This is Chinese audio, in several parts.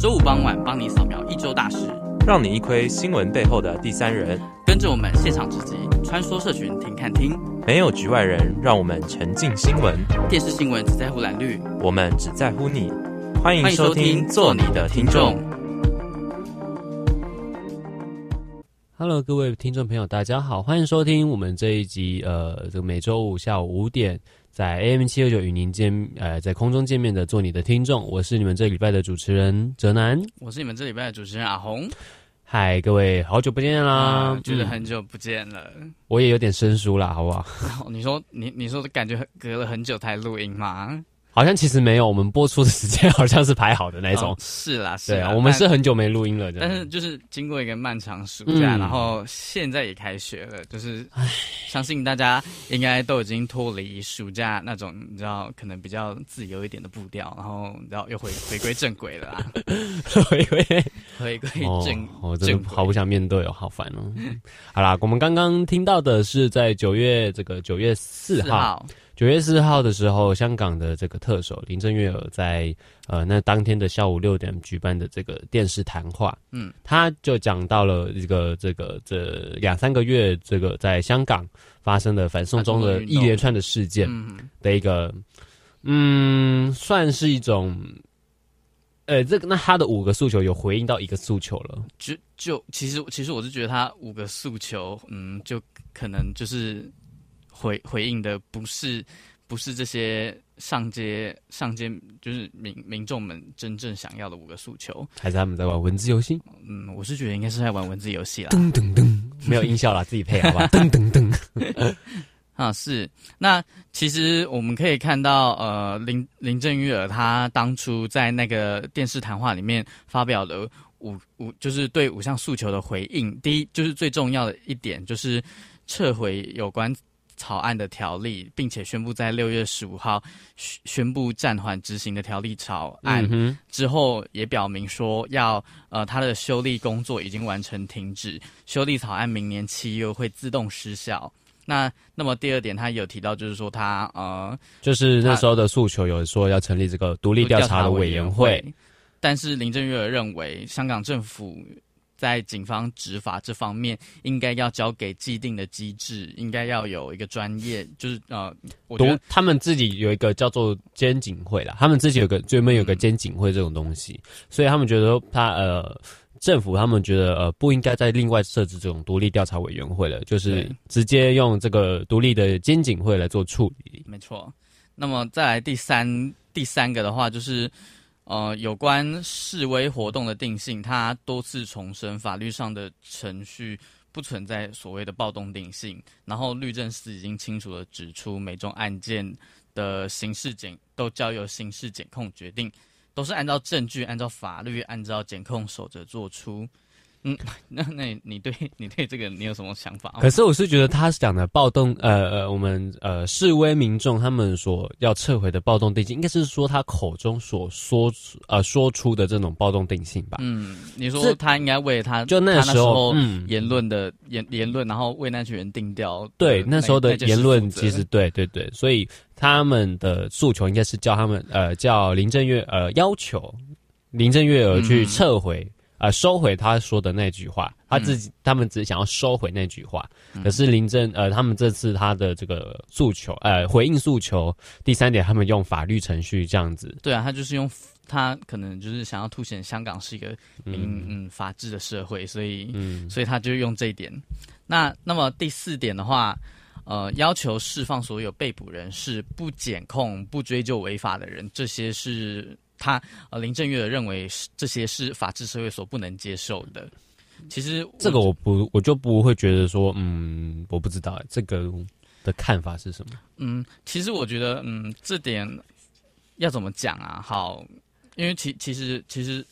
周五傍晚帮你扫描一周大事，让你一窥新闻背后的第三人。跟着我们现场直击，穿梭社群，听看听，没有局外人，让我们沉浸新闻。电视新闻只在乎蓝绿，我们只在乎你。欢迎收听，做你的听众。Hello，各位听众朋友，大家好，欢迎收听我们这一集，呃，这个每周五下午五点。在 AM 七二九与您见，呃，在空中见面的做你的听众，我是你们这礼拜的主持人哲南，我是你们这礼拜的主持人阿红。嗨，各位，好久不见啦，啊、觉得很久不见了，嗯、我也有点生疏了，好不好？你说，你你说，感觉隔了很久才录音吗？好像其实没有，我们播出的时间好像是排好的那种。哦、是啦，是啦，我们是很久没录音了，但是就是经过一个漫长暑假，嗯、然后现在也开学了，就是相信大家应该都已经脱离暑假那种你知道可能比较自由一点的步调，然后你知道又回回归正轨了 啦，回归回归正，我真的好不想面对哦，好烦哦。好啦，我们刚刚听到的是在九月这个九月四号。九月四号的时候，香港的这个特首林郑月娥在呃那当天的下午六点举办的这个电视谈话，嗯，他就讲到了一个这个这两三个月这个在香港发生的反送中的一连串的事件的一个，嗯，算是一种，呃，这个那他的五个诉求有回应到一个诉求了，就就其实其实我是觉得他五个诉求，嗯，就可能就是。回回应的不是不是这些上街上街就是民民众们真正想要的五个诉求，还是他们在玩文字游戏？嗯，我是觉得应该是在玩文字游戏啦。噔噔噔，没有音效啦，自己配好吧？噔噔噔，啊是。那其实我们可以看到，呃，林林郑月娥她当初在那个电视谈话里面发表的五五，就是对五项诉求的回应。第一，就是最重要的一点，就是撤回有关。草案的条例，并且宣布在六月十五号宣布暂缓执行的条例草案、嗯、之后，也表明说要呃，他的修例工作已经完成停止，修例草案明年七月会自动失效。那那么第二点，他有提到就是说他呃，就是那时候的诉求有说要成立这个独立调查的委员会，员会，但是林郑月娥认为香港政府。在警方执法这方面，应该要交给既定的机制，应该要有一个专业，就是呃，我觉得他们自己有一个叫做监警会啦，他们自己有个专门有个监警会这种东西，嗯、所以他们觉得他呃政府他们觉得呃不应该再另外设置这种独立调查委员会了，就是直接用这个独立的监警会来做处理。没错，那么再来第三第三个的话就是。呃，有关示威活动的定性，他多次重申法律上的程序不存在所谓的暴动定性。然后律政司已经清楚地指出，每宗案件的刑事检都交由刑事检控决定，都是按照证据、按照法律、按照检控守则做出。嗯，那那你对你对这个你有什么想法？可是我是觉得他讲的暴动，呃呃，我们呃示威民众他们所要撤回的暴动定性，应该是说他口中所说呃说出的这种暴动定性吧？嗯，你说他应该为他就那时候嗯言论的言言论，然后为那群人定调。对，那时候的言论其实对对对，所以他们的诉求应该是叫他们呃叫林郑月呃要求林郑月娥去撤回。嗯呃，收回他说的那句话，他自己、嗯、他们只想要收回那句话。嗯、可是林正呃，他们这次他的这个诉求，呃，回应诉求，第三点，他们用法律程序这样子。对啊，他就是用他可能就是想要凸显香港是一个民嗯，嗯法治的社会，所以嗯，所以他就用这一点。那那么第四点的话，呃，要求释放所有被捕人士，不检控、不追究违法的人，这些是。他呃，林正月娥认为这些是法治社会所不能接受的。其实这个我不，我就不会觉得说，嗯，我不知道这个的看法是什么。嗯，其实我觉得，嗯，这点要怎么讲啊？好，因为其其实其实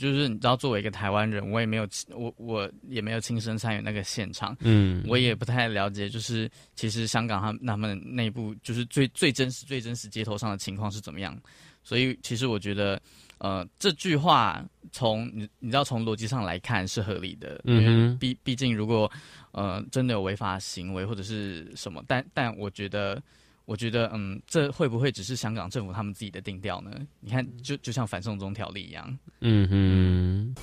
就是你知道，作为一个台湾人，我也没有我我也没有亲身参与那个现场，嗯，我也不太了解，就是其实香港他们他们内部就是最最真实最真实街头上的情况是怎么样。所以，其实我觉得，呃，这句话从你你知道从逻辑上来看是合理的，嗯哼，因为毕毕竟如果呃真的有违法行为或者是什么，但但我觉得我觉得，嗯，这会不会只是香港政府他们自己的定调呢？你看，就就像反送中条例一样。嗯哼。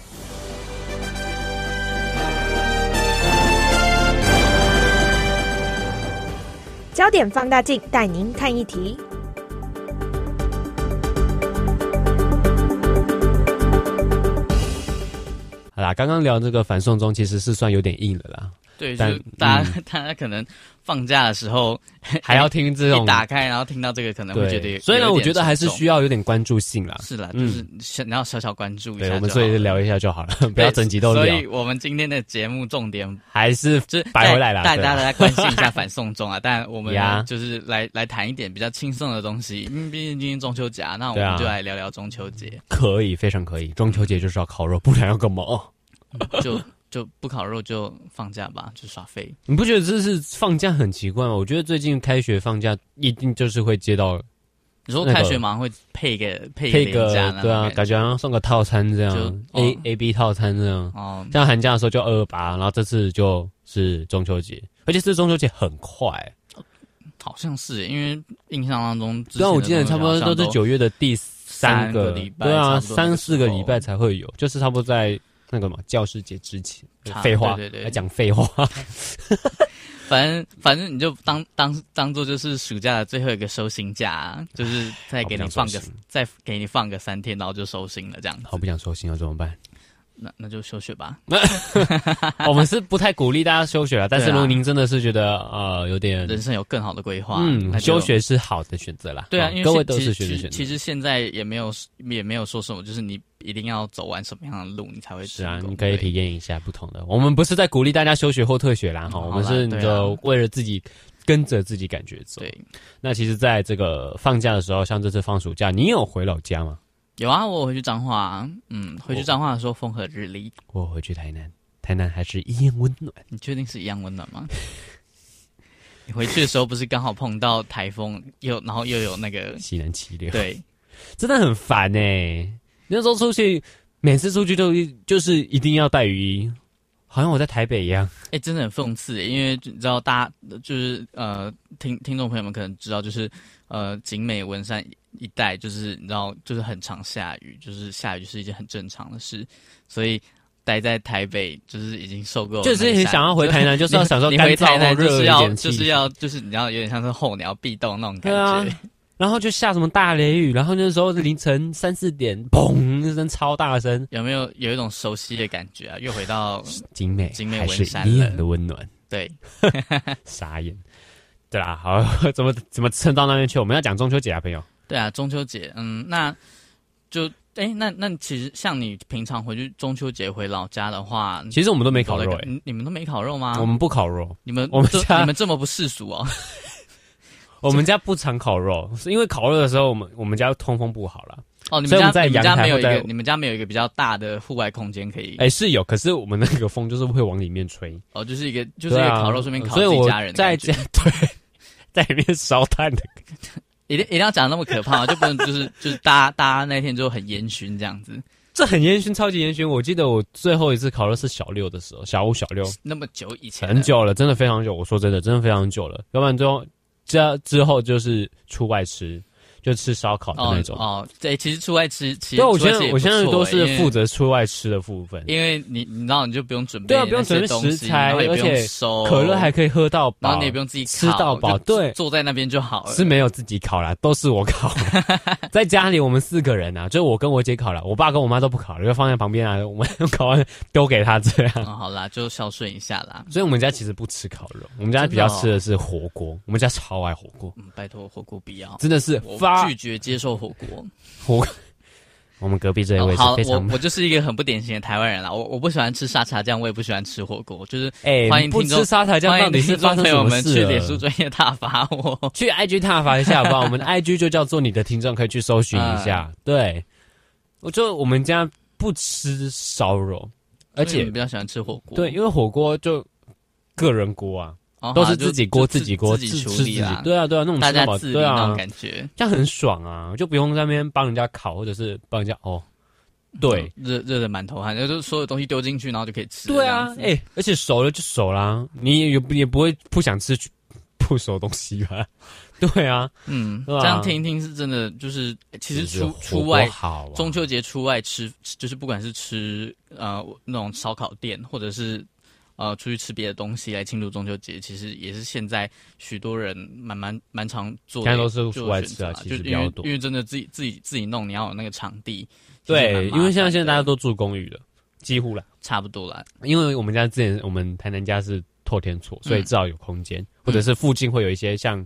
焦点放大镜带您看一题。好啦，刚刚聊这个反送中，其实是算有点硬的啦。对，但大家、嗯、大家可能放假的时候 还要听这种，一打开然后听到这个可能会觉得，所以呢，我觉得还是需要有点关注性啦。是啦，就是想要小小关注一下。对，我们所以聊一下就好了，不要整集都聊。所以我们今天的节目重点还是就摆回来了，带大家来关心一下反送中啊。但我们就是来来谈一点比较轻松的东西，因为毕竟今天中秋节，那我们就来聊聊中秋节。可以，非常可以。中秋节就是要烤肉，不然要干嘛？就。就不烤肉就放假吧，就耍废。你不觉得这是放假很奇怪吗？我觉得最近开学放假一定就是会接到，你说开学马上会配个配配个对啊，感觉好像送个套餐这样，A A B 套餐这样。哦，像寒假的时候就二二八，然后这次就是中秋节，而且这中秋节很快，好像是，因为印象当中，对啊，我记得差不多都是九月的第三个礼拜，对啊，三四个礼拜才会有，就是差不多在。那个嘛，教师节之前，废话，对对对，来讲废话。反正反正你就当当当做就是暑假的最后一个收心假，就是再给你放个再给你放个三天，然后就收心了，这样子。好不想收心了，怎么办？那那就休学吧。我们是不太鼓励大家休学了，但是如果您真的是觉得呃有点人生有更好的规划，嗯，休学是好的选择啦。对啊，因为各位都是学生选择。其实现在也没有也没有说什么，就是你一定要走完什么样的路，你才会是啊。你可以体验一下不同的。我们不是在鼓励大家休学或退学啦，哈，我们是就为了自己跟着自己感觉走。对，那其实在这个放假的时候，像这次放暑假，你有回老家吗？有啊，我回去彰化，嗯，回去彰化的时候风和日丽。我回去台南，台南还是一样温暖。你确定是一样温暖吗？你回去的时候不是刚好碰到台风，又然后又有那个西南气流，对，真的很烦哎。那时候出去，每次出去都就是一定要带雨衣，好像我在台北一样。哎，真的很讽刺，因为你知道，大家就是呃，听听众朋友们可能知道，就是呃，景美文山。一带就是你知道，就是很常下雨，就是下雨是一件很正常的事，所以待在台北就是已经受够了。就是很想要回台南，就是要享受干燥回台南就是要就是要就是你知道有点像是候鸟必动那种感觉。啊、然后就下什么大雷雨，然后那时候是凌晨三四点，砰一声超大声，有没有有一种熟悉的感觉啊？又回到 景美，景美文山的温暖。对，傻眼。对啦，好，怎么怎么蹭到那边去？我们要讲中秋节啊，朋友。对啊，中秋节，嗯，那就哎，那那其实像你平常回去中秋节回老家的话，其实我们都没烤肉，你你们都没烤肉吗？我们不烤肉，你们我们家你们这么不世俗哦。我们家不常烤肉，是因为烤肉的时候，我们我们家通风不好了。哦，你们家在你们家没有一个，你们家没有一个比较大的户外空间可以？哎，是有，可是我们那个风就是会往里面吹。哦，就是一个就是一个烤肉顺便烤自己家人，在家对，在里面烧炭的。一定一定要讲那么可怕，就不能就是 就是大家大家那天就很烟熏这样子，这很烟熏，超级烟熏。我记得我最后一次考的是小六的时候，小五小六，那么久以前，很久了，真的非常久。我说真的，真的非常久了。要不然之后这之后就是出外吃。就吃烧烤的那种哦，对，其实出外吃，其实对，我现在我现在都是负责出外吃的部分，因为你你知道你就不用准备，对啊，不用准备食材，而且可乐还可以喝到饱，然后你也不用自己吃到饱，对，坐在那边就好了。是没有自己烤啦，都是我烤。在家里我们四个人啊，就我跟我姐烤了，我爸跟我妈都不烤了，就放在旁边啊，我们烤完丢给他这样。好啦，就孝顺一下啦。所以我们家其实不吃烤肉，我们家比较吃的是火锅，我们家超爱火锅。嗯，拜托火锅必要，真的是。拒绝接受火锅，火。我们隔壁这一位是非常、哦、好，我我就是一个很不典型的台湾人啦。我我不喜欢吃沙茶酱，我也不喜欢吃火锅。就是，哎，欢迎听众，欢迎听众朋友们去脸书专业挞伐我，去 IG 挞伐一下 好不好？我们的 IG 就叫做你的听众，可以去搜寻一下。嗯、对，我就我们家不吃烧肉，而且比较喜欢吃火锅。对，因为火锅就个人锅啊。都是自己锅自己锅自己处理啊，对啊对啊，那种大家自理那种感觉，这样很爽啊，就不用在那边帮人家烤或者是帮人家哦，对，热热的满头汗，就是所有东西丢进去，然后就可以吃。对啊，哎，而且熟了就熟啦，你也也不会不想吃，不熟东西吧？对啊，嗯，这样听一听是真的，就是其实出出外好中秋节出外吃，就是不管是吃呃那种烧烤店，或者是呃出去吃别的东西来庆祝中秋节，其实也是现在许多人蛮蛮蛮常做的，现在都是户外吃啊，其实比较多，因为真的自己自己自己弄，你要有那个场地。对，因为现在现在大家都住公寓了，几乎了，差不多了。因为我们家之前我们台南家是透天厝，所以至少有空间，嗯、或者是附近会有一些像。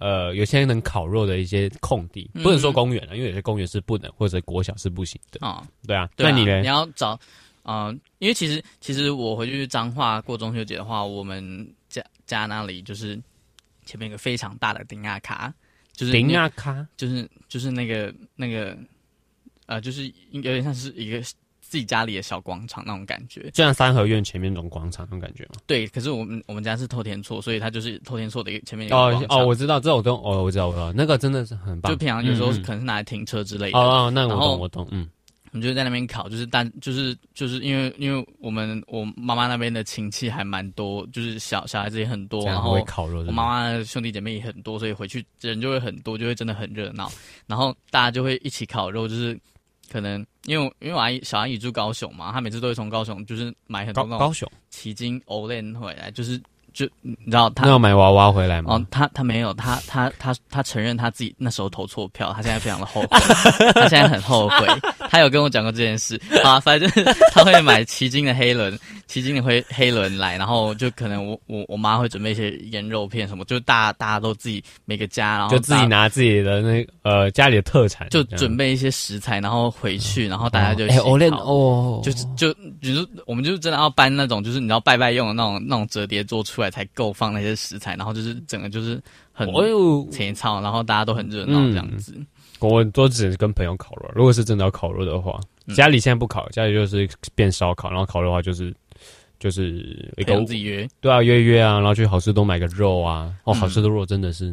呃，有些人能烤肉的一些空地，不能说公园了，因为有些公园是不能，或者国小是不行的。哦，对啊，那你呢？你要找，呃，因为其实其实我回去彰化过中秋节的话，我们家家那里就是前面一个非常大的丁亚卡，就是丁亚卡，就是就是那个那个呃，就是有点像是一个。自己家里的小广场那种感觉，就像三合院前面那种广场那种感觉吗？对，可是我们我们家是透天厝，所以它就是透天厝的一个前面一个广场。哦哦，我知道，这我都哦，我知道，我知道，那个真的是很棒。就平常有时候可能是拿来停车之类的。哦哦，那我懂，我懂，嗯。我们就在那边烤，就是但就是就是因为因为我们我妈妈那边的亲戚还蛮多，就是小小孩子也很多，然后我妈妈的兄弟姐妹也很多，所以回去人就会很多，就会真的很热闹。然后大家就会一起烤肉，就是。可能因为因为我阿姨小阿姨住高雄嘛，她每次都会从高雄就是买很多那种高雄奇经欧链回来，就是就你知道他要买娃娃回来吗？哦，他他没有，他他他他承认他自己那时候投错票，他现在非常的后悔，他现在很后悔。他有跟我讲过这件事啊，反正他会买奇经的黑轮。奇经的黑黑轮来，然后就可能我我我妈会准备一些腌肉片什么，就大家大家都自己每个家，然后就自己拿自己的那呃家里的特产，就准备一些食材，然后回去，然后大家就哎，我练哦，就是就比如我们就真的要搬那种，就是你知道拜拜用的那种那种折叠桌出来才够放那些食材，然后就是整个就是很前操，然后大家都很热闹这样子。我都只是跟朋友烤肉，如果是真的要烤肉的话，家里现在不烤，家里就是变烧烤，然后烤肉的话就是。就是一个自己约，对啊，约约啊，然后去好吃多买个肉啊。哦，好吃的肉真的是，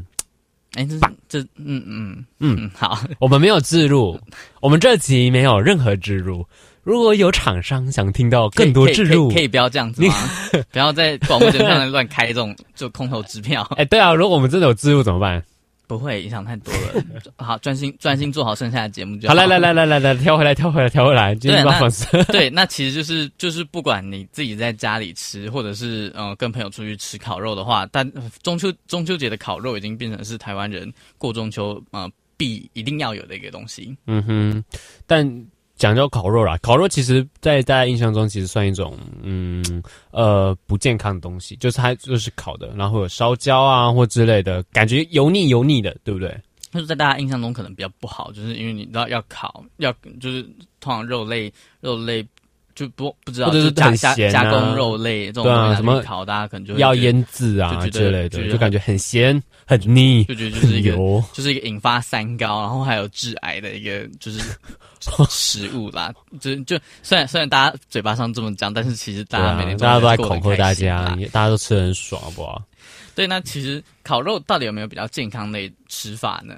哎，这这，嗯嗯嗯，好，我们没有置入，我们这集没有任何置入。如果有厂商想听到更多置入，可以不要这样子吗？不要在广播节目上乱开这种就空头支票。哎，对啊，如果我们真的有置入怎么办？不会影响太多了，好，专心专心做好剩下的节目就好。好，来来来来来来，跳回来跳回来跳回来，今天不放肆。对，那其实就是就是不管你自己在家里吃，或者是呃跟朋友出去吃烤肉的话，但中秋中秋节的烤肉已经变成是台湾人过中秋呃必一定要有的一个东西。嗯哼，但。讲究烤肉啦，烤肉其实，在大家印象中，其实算一种，嗯，呃，不健康的东西，就是它就是烤的，然后有烧焦啊或之类的，感觉油腻油腻的，对不对？就是在大家印象中可能比较不好，就是因为你知道要烤，要就是通常肉类肉类就不不知道，就是加加加工肉类这种东西，什么烤，大家可能就要腌制啊之类的，就感觉很咸。很腻，就觉得就是一个，就是一个引发三高，然后还有致癌的一个就是食物啦。就就虽然虽然大家嘴巴上这么讲，但是其实大家每天大家都在恐吓大家，大家都吃的很爽，好不好？对，那其实烤肉到底有没有比较健康的吃法呢？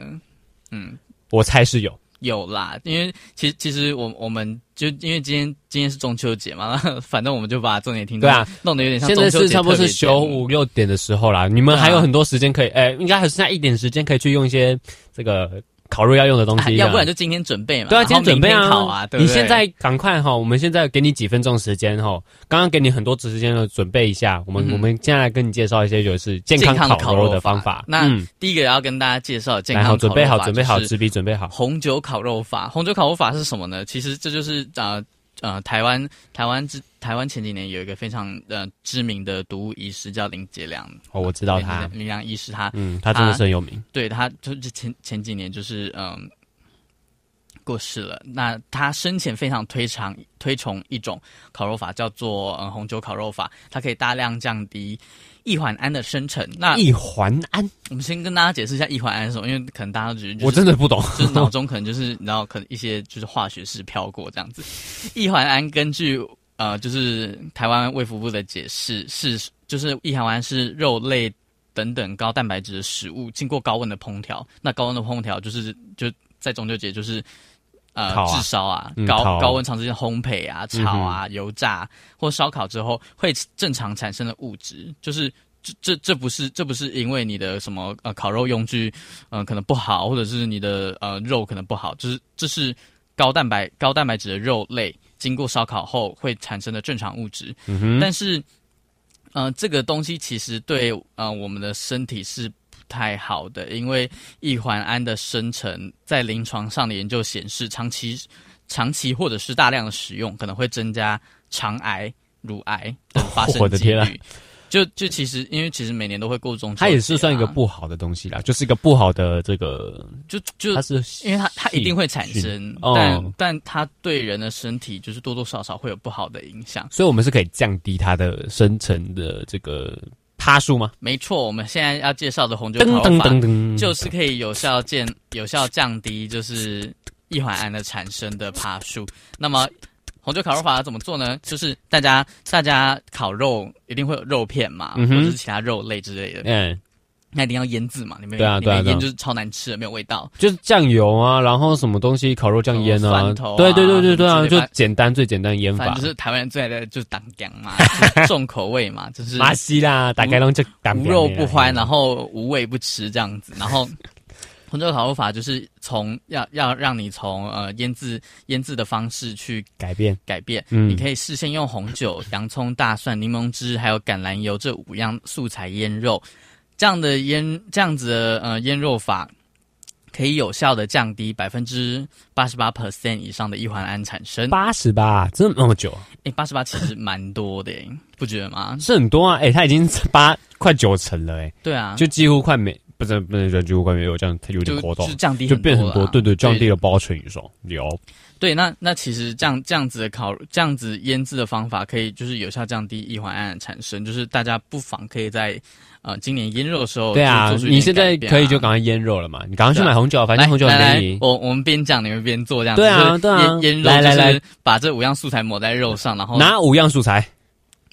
嗯，我猜是有。有啦，因为其实其实我我们就因为今天今天是中秋节嘛，反正我们就把重点听对啊，弄得有点像。现在是差不多是九五六点的时候啦，你们还有很多时间可以，哎、啊欸，应该还剩下一点时间可以去用一些这个。烤肉要用的东西，要不然就今天准备嘛。对啊，今天准备啊，啊对对，你现在赶快哈，我们现在给你几分钟时间哈，刚刚给你很多时间了，准备一下。我们、嗯、我们接下来跟你介绍一些就是健康烤肉的方法。那、嗯、第一个要跟大家介绍健康烤肉法，准备好，准备好，纸笔准备好。红酒烤肉法，红酒烤肉法是什么呢？其实这就是呃。呃，台湾台湾之台湾前几年有一个非常呃知名的毒物医师叫林杰良哦，我知道他林杰良医师他嗯，他真的是很有名，对，他就是前前几年就是嗯、呃、过世了。那他生前非常推崇推崇一种烤肉法，叫做呃红酒烤肉法，它可以大量降低。异环胺的生成，那异环胺，我们先跟大家解释一下异环胺是什么，因为可能大家都觉得、就是、我真的不懂，就是脑中可能就是你知道，可能一些就是化学式飘过这样子。异环胺根据呃，就是台湾卫福部的解释是，就是异环胺是肉类等等高蛋白质的食物经过高温的烹调，那高温的烹调就是就在中秋节就是。呃，炙烧啊，嗯、高高温长时间烘焙啊，炒啊，嗯、油炸或烧烤之后会正常产生的物质，就是这这这不是这不是因为你的什么呃烤肉用具嗯、呃、可能不好，或者是你的呃肉可能不好，就是这是高蛋白高蛋白质的肉类经过烧烤后会产生的正常物质。但是呃这个东西其实对呃我们的身体是不太好的，因为异环胺的生成在临床上的研究显示，长期长期或者是大量的使用可能会增加肠癌、乳癌的发生 几率。我的天啊。就就其实，因为其实每年都会过中秋，它也是算一个不好的东西啦，就是一个不好的这个，就就它是，因为它它一定会产生，哦、但但它对人的身体就是多多少少会有不好的影响，所以我们是可以降低它的生成的这个趴数吗？没错，我们现在要介绍的红酒烤肉法就是可以有效降有效降低就是异环胺的产生的趴数，那么。红酒烤肉法要怎么做呢？就是大家大家烤肉一定会有肉片嘛，嗯、或者是其他肉类之类的。嗯，那一定要腌制嘛，里面对啊对啊，腌就是超难吃的，没有味道。就是酱油啊，然后什么东西烤肉酱腌啊，啊，对对对对对啊，就简单最简单腌法。就是台湾人最爱的就是当姜嘛，重口味嘛，就是马西啦，大概拢就无肉不欢，然后无味不吃这样子，然后。红酒烤肉法就是从要要让你从呃腌制腌制的方式去改变改变，嗯，你可以事先用红酒、洋葱、大蒜、柠檬汁还有橄榄油这五样素材腌肉，这样的腌这样子的呃腌肉法可以有效的降低百分之八十八 percent 以上的异环胺产生。八十八，真的那么久？诶，八十八其实蛮多的，不觉得吗？是很多啊，诶，它已经八快九成了，诶，对啊，就几乎快没。不是不能说，就关于有这样，它有点活动，就，就降低，就变很多，对对，降低了八成以上。有，对，那那其实这样这样子的烤，这样子腌制的方法，可以就是有效降低异环胺的产生。就是大家不妨可以在呃今年腌肉的时候，对啊，你现在可以就赶快腌肉了嘛，你赶快去买红酒，反正红酒很便宜。我我们边讲你们边做这样子，对啊对啊，腌腌肉，来来来，把这五样素材抹在肉上，然后拿五样素材。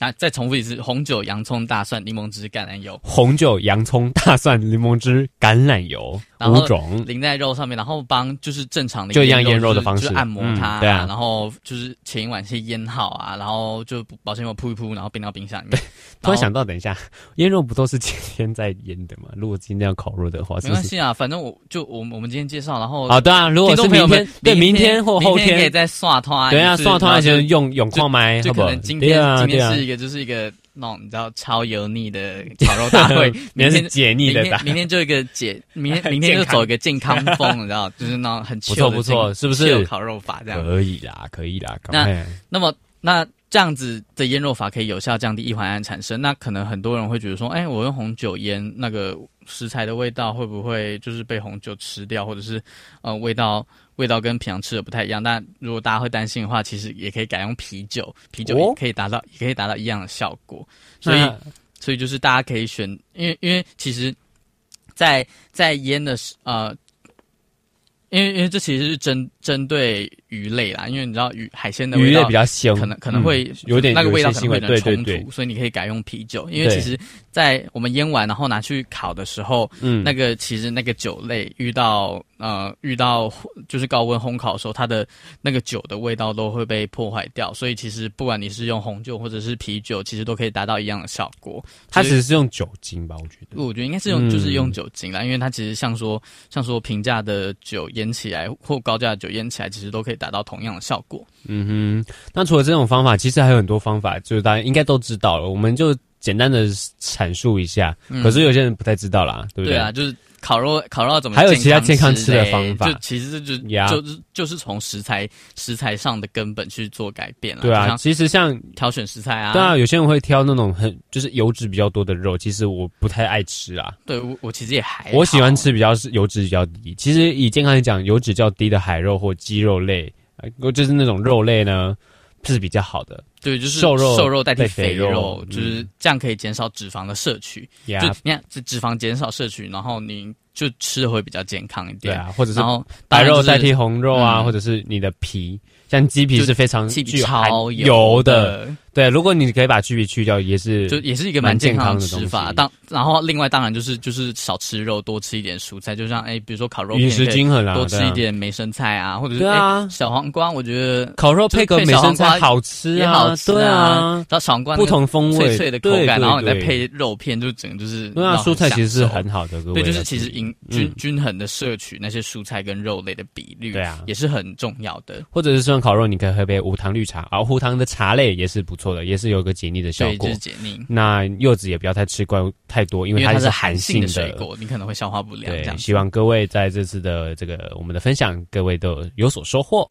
那再重复一次：红酒、洋葱、大蒜、柠檬汁、橄榄油。红酒、洋葱、大蒜、柠檬汁、橄榄油，五种淋在肉上面，然后帮就是正常的就一样腌肉的方式，就是、按摩它、嗯，对啊，然后就是前一晚先腌好啊，然后就保鲜膜铺一铺，然后冰到冰箱里面。突然想到，等一下腌肉不都是前天在腌的吗？如果今天要烤肉的话，没关系啊，反正我就我我们今天介绍，然后好的啊，如果是明天，对，明天或后天可以再刷汤，对啊，刷汤那些用永矿麦，就可能今天今天是一个就是一个。那种你知道超油腻的烤肉大会，明天解腻的，明天就一个解，明天明天就走一个健康风，你知道，就是那种很不错不错，是不是？烤肉法这样可以啦，可以啦。那那么那这样子的腌肉法可以有效降低异环胺产生。那可能很多人会觉得说，哎，我用红酒腌那个食材的味道会不会就是被红酒吃掉，或者是呃味道？味道跟平常吃的不太一样，但如果大家会担心的话，其实也可以改用啤酒，啤酒也可以达到，哦、也可以达到一样的效果。所以，所以就是大家可以选，因为因为其实在，在在腌的时呃。因为因为这其实是针针对鱼类啦，因为你知道鱼海鲜的味道鱼类比较腥，可能可能会、嗯、有点那个味道可能会有点冲突，对对对，所以你可以改用啤酒。因为其实，在我们腌完然后拿去烤的时候，嗯，那个其实那个酒类遇到呃遇到就是高温烘烤的时候，它的那个酒的味道都会被破坏掉。所以其实不管你是用红酒或者是啤酒，其实都可以达到一样的效果。它其实是用酒精吧？我觉得，我觉得应该是用就是用酒精啦，嗯、因为它其实像说像说平价的酒腌起来或高价的酒腌起来，其实都可以达到同样的效果。嗯哼，那除了这种方法，其实还有很多方法，就是大家应该都知道了。我们就简单的阐述一下，可是有些人不太知道啦，对不对？对啊，就是。烤肉，烤肉怎么？还有其他健康吃的方法？就其实这就.就是就是从食材食材上的根本去做改变了。对啊，其实像挑选食材啊，对啊，有些人会挑那种很就是油脂比较多的肉，其实我不太爱吃啊。对，我我其实也还我喜欢吃比较是油脂比较低。其实以健康来讲，油脂较低的海肉或鸡肉类，就是那种肉类呢。是比较好的，对，就是瘦肉瘦肉代替肥肉，肥肉就是这样可以减少脂肪的摄取。嗯、就你看，这脂肪减少摄取，然后你就吃的会比较健康一点。对啊，或者是白肉代替红肉啊，嗯、或者是你的皮，像鸡皮是非常超油的。对，如果你可以把去皮去掉，也是就也是一个蛮健康的吃法。当然后另外当然就是就是少吃肉，多吃一点蔬菜。就像哎，比如说烤肉，饮食均衡啦，多吃一点梅生菜啊，或者是对啊小黄瓜。我觉得烤肉配个梅生菜好吃也好吃啊。然后小黄瓜不同风味，脆脆的口感，然后你再配肉片，就整个就是对啊，蔬菜其实是很好的。对，就是其实均均均衡的摄取那些蔬菜跟肉类的比率，对啊，也是很重要的。或者是像烤肉，你可以喝杯无糖绿茶，而无糖的茶类也是不错的，也是有个。解腻的效果，对，就是解腻。那柚子也不要太吃惯太多，因为它是寒性的水果，你可能会消化不良。对，希望各位在这次的这个我们的分享，各位都有所收获。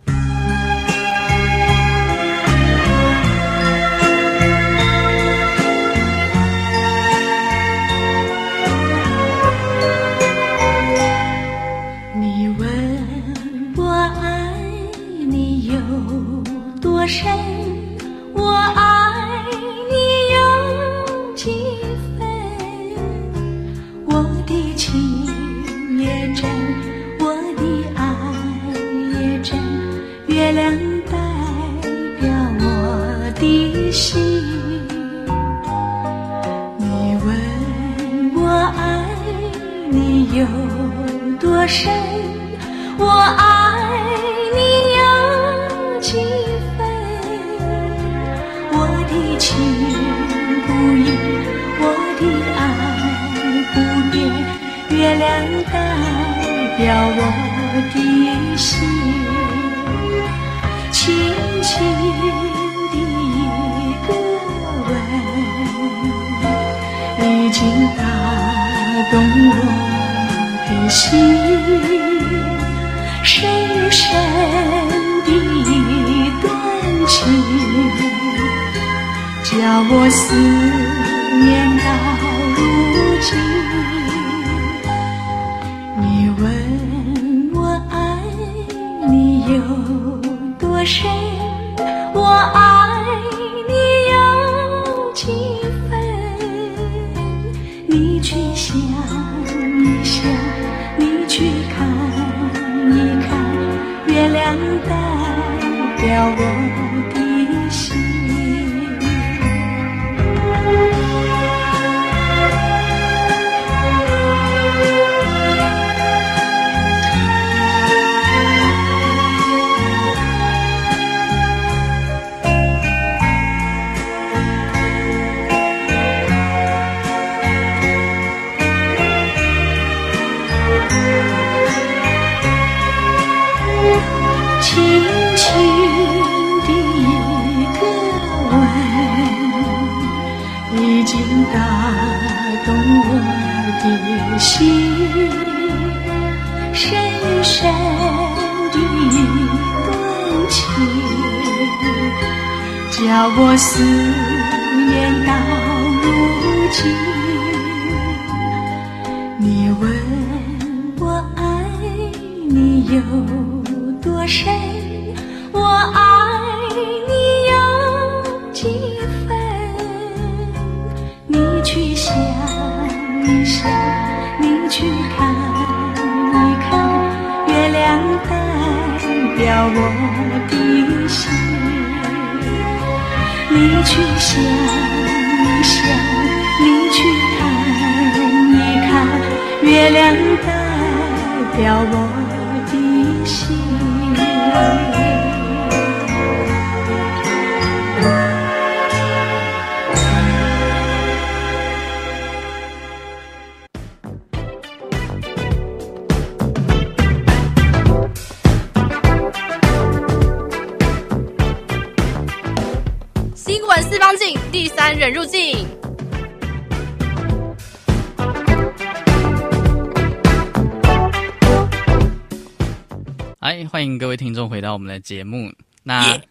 哎，欢迎各位听众回到我们的节目。那 Yeah.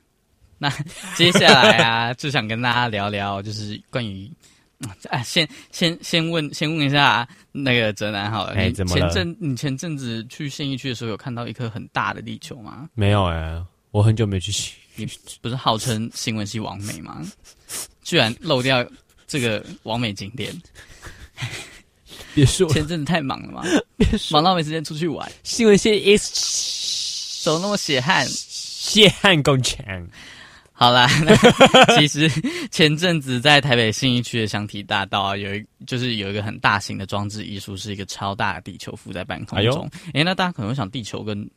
那 接下来啊，就想跟大家聊聊，就是关于啊，先先先问，先问一下那个泽南好了。哎，怎么了？前阵你前阵子去信义区的时候，有看到一颗很大的地球吗？没有哎、欸，我很久没去。你不是号称新闻系王美吗？居然漏掉这个王美景点，别说前阵子太忙了嘛，别说忙到没时间出去玩。新闻系 is 走那么血汗，血汗工钱。好啦，那 其实前阵子在台北信义区的香堤大道啊，有一就是有一个很大型的装置艺术，是一个超大的地球浮在半空中。哎，哎，那大家可能会想，地球跟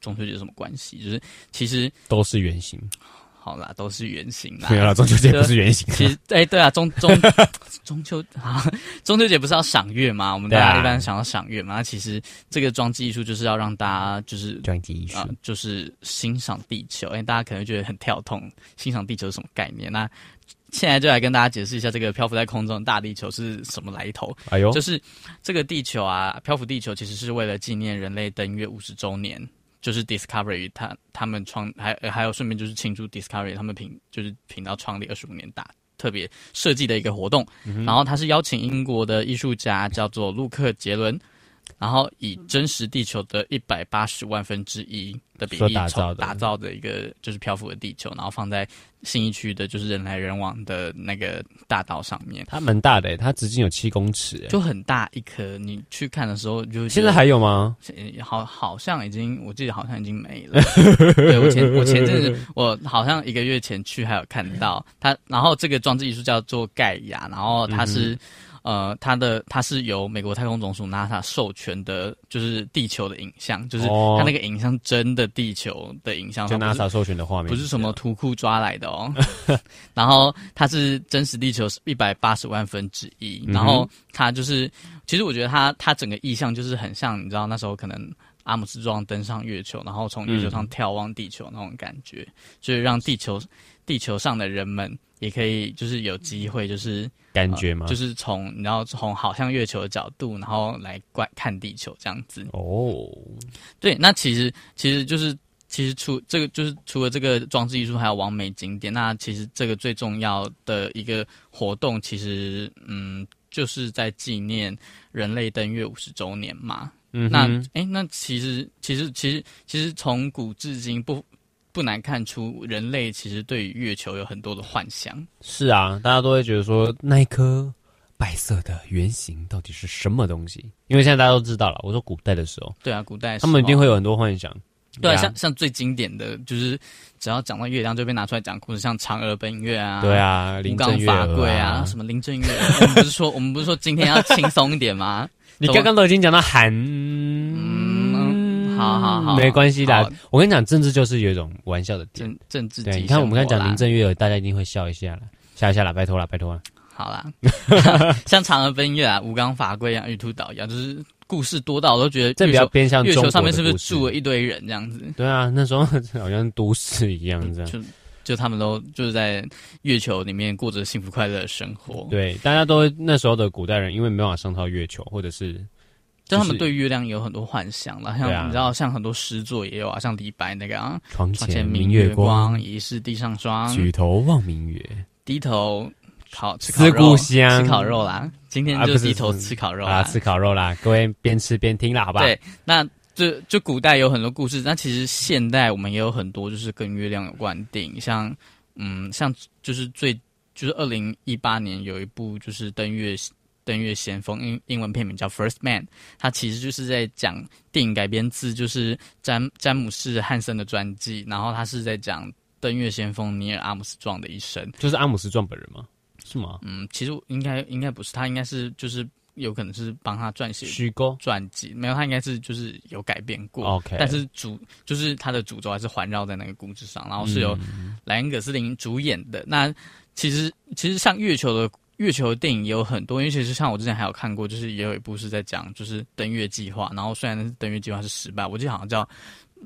中秋节有什么关系？就是其实都是圆形。好啦，都是圆形啦。没有啦，中秋节不是圆形。其实，哎、欸，对啊，中中 中秋啊，中秋节不是要赏月吗？我们大家一般想要赏月嘛。那、啊、其实这个装置艺术就是要让大家就是装置艺术啊，就是欣赏地球。因为大家可能觉得很跳痛，欣赏地球是什么概念？那现在就来跟大家解释一下，这个漂浮在空中的大地球是什么来头。哎呦，就是这个地球啊，漂浮地球其实是为了纪念人类登月五十周年。就是 Discovery，他他们创还还有顺便就是庆祝 Discovery 他们频就是频道创立二十五年大特别设计的一个活动，嗯、然后他是邀请英国的艺术家叫做陆克杰伦，然后以真实地球的一百八十万分之一的比例打造打造的一个就是漂浮的地球，然后放在新一区的就是人来人往的那个大道上面。它蛮大的，它直径有七公尺，就很大一颗。你去看的时候就现在还有吗？好，好像已经我记得好像已经没了。对，我前我前阵子我好像一个月前去还有看到它。然后这个装置艺术叫做盖亚，然后它是。嗯呃，它的它是由美国太空总署 NASA 授权的，就是地球的影像，就是它那个影像真的地球的影像，就 NASA 授权的画面，不是什么图库抓来的哦。然后它是真实地球一百八十万分之一，然后它就是，其实我觉得它它整个意象就是很像，你知道那时候可能阿姆斯壮登上月球，然后从月球上眺望地球那种感觉，就是让地球地球上的人们。也可以，就是有机会，就是感觉吗？呃、就是从然后从好像月球的角度，然后来观看地球这样子。哦，对，那其实其实就是其实除这个就是除了这个装置艺术，还有完美景点。那其实这个最重要的一个活动，其实嗯，就是在纪念人类登月五十周年嘛。嗯，那哎，那其实其实其实其实从古至今不。不难看出，人类其实对于月球有很多的幻想。是啊，大家都会觉得说，那一颗白色的圆形到底是什么东西？因为现在大家都知道了。我说古代的时候，对啊，古代他们一定会有很多幻想。对啊，像像最经典的就是，只要讲到月亮就被拿出来讲故事，像嫦娥奔月啊，对啊，林正月娥法啊，什么林正月娥。我们不是说我们不是说今天要轻松一点吗？你刚刚都已经讲到韩。嗯好好好，没关系的。我跟你讲，政治就是有一种玩笑的政政治。对，你看我们刚才讲林正月娥，大家一定会笑一下了，笑一下了，拜托了，拜托了。好啦，像嫦娥奔月啊，吴刚伐桂啊，玉兔捣药，就是故事多到我都觉得。这比较偏向月球上面是不是住了一堆人这样子？对啊，那时候好像都市一样这样。就就他们都就是在月球里面过着幸福快乐的生活。对，大家都那时候的古代人，因为没办法上到月球，或者是。就他们对月亮有很多幻想了，像你知道，像很多诗作也有啊，像李白那个啊，床前明月光，疑是地上霜，举头望明月，低头烤吃思故乡，吃烤肉啦。今天就低头吃烤肉啊，吃烤肉啦。各位边吃边听啦，好吧？对，那就就古代有很多故事，那其实现代我们也有很多就是跟月亮有关的电影，像嗯，像就是最就是二零一八年有一部就是登月。登月先锋英英文片名叫 First Man，它其实就是在讲电影改编自就是詹詹姆士汉森的传记，然后他是在讲登月先锋尼尔阿姆斯壮的一生。就是阿姆斯壮本人吗？是吗？嗯，其实应该应该不是，他应该是就是有可能是帮他撰写虚构传记，没有，他应该是就是有改编过。OK，但是主就是他的主轴还是环绕在那个故事上，然后是由莱恩·葛斯林主演的。嗯、那其实其实像月球的。月球的电影也有很多，因为其实像我之前还有看过，就是也有一部是在讲就是登月计划，然后虽然登月计划是失败，我记得好像叫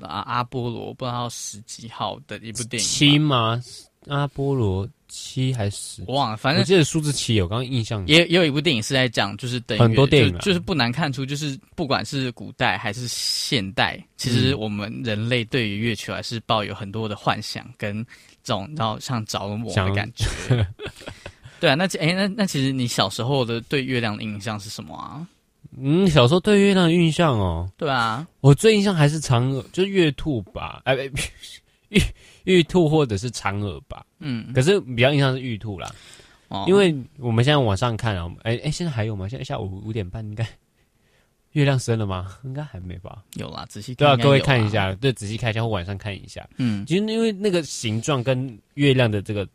啊阿波罗不知道十几号的一部电影。七吗？阿波罗七还是十？我忘了，反正我记得数字七，我刚刚印象也也有一部电影是在讲就是登月，很多电影、啊、就，就是不难看出，就是不管是古代还是现代，其实我们人类对于月球还是抱有很多的幻想跟这种然后像着魔的感觉。想对啊，那哎，那那其实你小时候的对月亮的印象是什么啊？嗯，小时候对月亮的印象哦，对啊，我最印象还是嫦娥，就是月兔吧，哎，玉玉兔或者是嫦娥吧，嗯，可是比较印象是玉兔啦，哦，因为我们现在往上看啊，哎哎，现在还有吗？现在下午五点半应该月亮升了吗？应该还没吧。有啦，仔细对啊，各位看一下，对，仔细看一下或晚上看一下。嗯，其实因为那个形状跟月亮的这个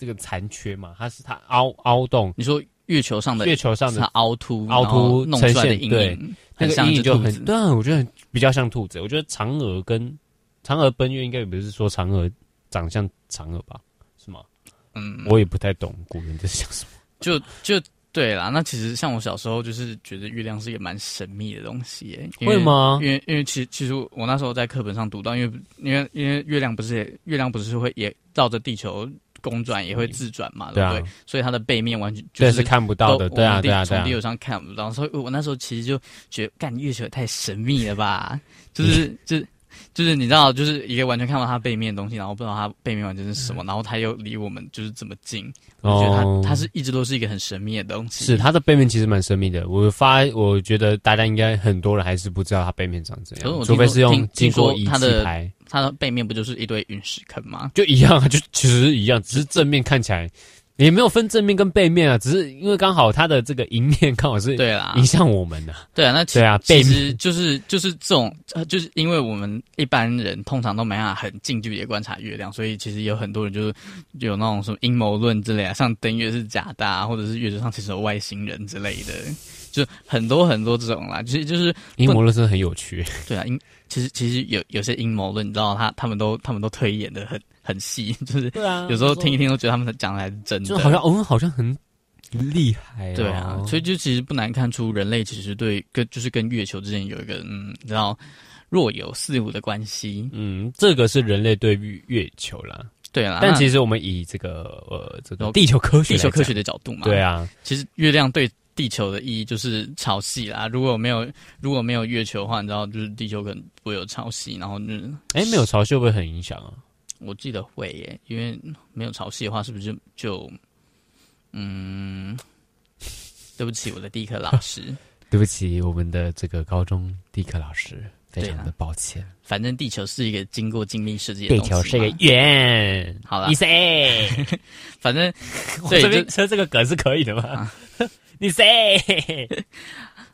这个残缺嘛，它是它凹凹洞。你说月球上的月球上的凹凸凹凸弄出来的阴影，对，那个阴影就很对啊，我觉得比较像兔子。我觉得嫦娥跟嫦娥奔月应该也不是说嫦娥长像嫦娥吧？是吗？嗯，我也不太懂古人在想什么。就就。对啦，那其实像我小时候就是觉得月亮是一个蛮神秘的东西，哎，会吗？因为因为其实其实我那时候在课本上读到，因为因为因为月亮不是月亮不是会也绕着地球公转，也会自转嘛，对不对？所以它的背面完全就是看不到的，对啊对啊，从地球上看不到，所以我那时候其实就觉得，干月球也太神秘了吧，就是 就。就是你知道，就是一个完全看不到它背面的东西，然后不知道它背面完全是什么，然后它又离我们就是这么近，我觉得它它是一直都是一个很神秘的东西。是它的背面其实蛮神秘的，我发我觉得大家应该很多人还是不知道它背面长怎样，除非是用经过仪器拍，它的背面不就是一堆陨石坑吗？就一样啊，就其实一样，只是正面看起来。也没有分正面跟背面啊，只是因为刚好它的这个迎面刚好是对啦，影响我们的。对啊，那其对啊，背面就是就是这种，就是因为我们一般人通常都没办法很近距离的观察月亮，所以其实有很多人就是有那种什么阴谋论之类啊，像登月是假的啊，或者是月球上其实有外星人之类的，就很多很多这种啦。其实就是阴谋论真的很有趣。对啊，阴其实其实有有些阴谋论，你知道他他们都他们都推演的很。很细，就是对啊，有时候听一听都觉得他们讲的还是真的，就好像我们好像很厉害，对啊，所以就其实不难看出人类其实对跟就是跟月球之间有一个嗯，你知道若有似无的关系，嗯，这个是人类对于月球啦，对啊，但其实我们以这个呃这个地球科学地球科学的角度嘛，对啊，其实月亮对地球的意义就是潮汐啦，如果没有如果没有月球的话，你知道就是地球可能不会有潮汐，然后嗯，哎，没有潮汐会不会很影响啊？我记得会耶，因为没有潮汐的话，是不是就就嗯？对不起，我的地科老 师。对不起，我们的这个高中地科老师，非常的抱歉。反正地球是一个经过精密设计的。地球是一个圆。好了，你谁？反正对，这说这个梗是可以的吗？你谁？